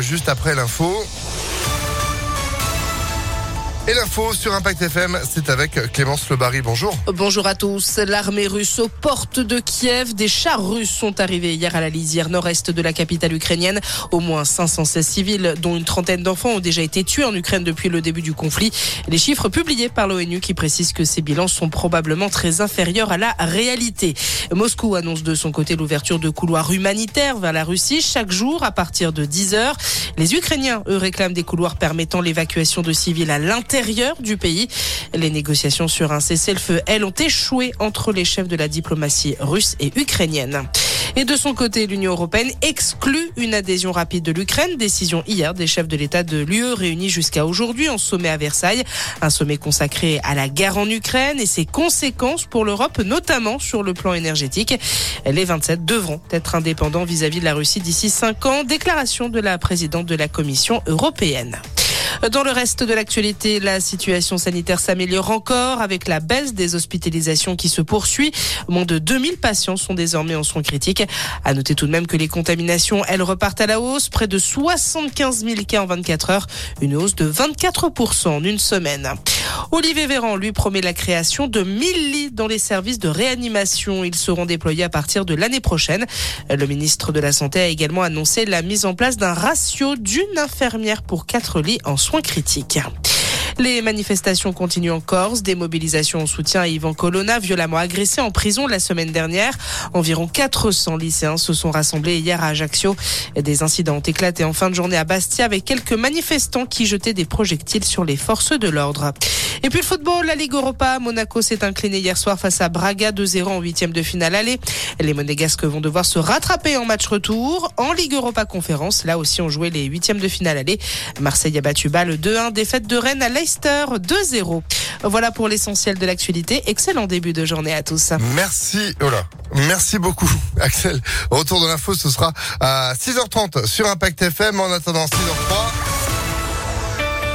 juste après l'info. Et l'info sur Impact FM, c'est avec Clémence Lebarry. Bonjour. Bonjour à tous. L'armée russe aux portes de Kiev. Des chars russes sont arrivés hier à la lisière nord-est de la capitale ukrainienne. Au moins 516 civils, dont une trentaine d'enfants, ont déjà été tués en Ukraine depuis le début du conflit. Les chiffres publiés par l'ONU qui précisent que ces bilans sont probablement très inférieurs à la réalité. Moscou annonce de son côté l'ouverture de couloirs humanitaires vers la Russie chaque jour à partir de 10 heures. Les Ukrainiens, eux, réclament des couloirs permettant l'évacuation de civils à l'intérieur du pays. Les négociations sur un cessez-le-feu, elles, ont échoué entre les chefs de la diplomatie russe et ukrainienne. Et de son côté, l'Union européenne exclut une adhésion rapide de l'Ukraine. Décision hier des chefs de l'État de l'UE réunis jusqu'à aujourd'hui en sommet à Versailles. Un sommet consacré à la guerre en Ukraine et ses conséquences pour l'Europe, notamment sur le plan énergétique. Les 27 devront être indépendants vis-à-vis -vis de la Russie d'ici cinq ans. Déclaration de la présidente de la Commission européenne. Dans le reste de l'actualité, la situation sanitaire s'améliore encore avec la baisse des hospitalisations qui se poursuit. Moins de 2000 patients sont désormais en soins critiques. À noter tout de même que les contaminations, elles repartent à la hausse. Près de 75 000 cas en 24 heures. Une hausse de 24% en une semaine. Olivier Véran lui promet la création de 1000 lits dans les services de réanimation. Ils seront déployés à partir de l'année prochaine. Le ministre de la Santé a également annoncé la mise en place d'un ratio d'une infirmière pour 4 lits en soins critiques. Les manifestations continuent en Corse. Des mobilisations en soutien à Yvan Colonna, violemment agressé en prison la semaine dernière. Environ 400 lycéens se sont rassemblés hier à Ajaccio. Des incidents ont éclaté en fin de journée à Bastia avec quelques manifestants qui jetaient des projectiles sur les forces de l'ordre. Et puis le football, la Ligue Europa, Monaco s'est incliné hier soir face à Braga 2-0 en huitième de finale aller. Les Monégasques vont devoir se rattraper en match retour. En Ligue Europa Conférence, là aussi on jouait les huitièmes de finale aller. Marseille a battu le 2-1, défaite de Rennes à Leicester 2-0. Voilà pour l'essentiel de l'actualité. Excellent début de journée à tous. Merci, oh merci beaucoup Axel. Retour de l'info, ce sera à 6h30 sur Impact FM. En attendant 6h03.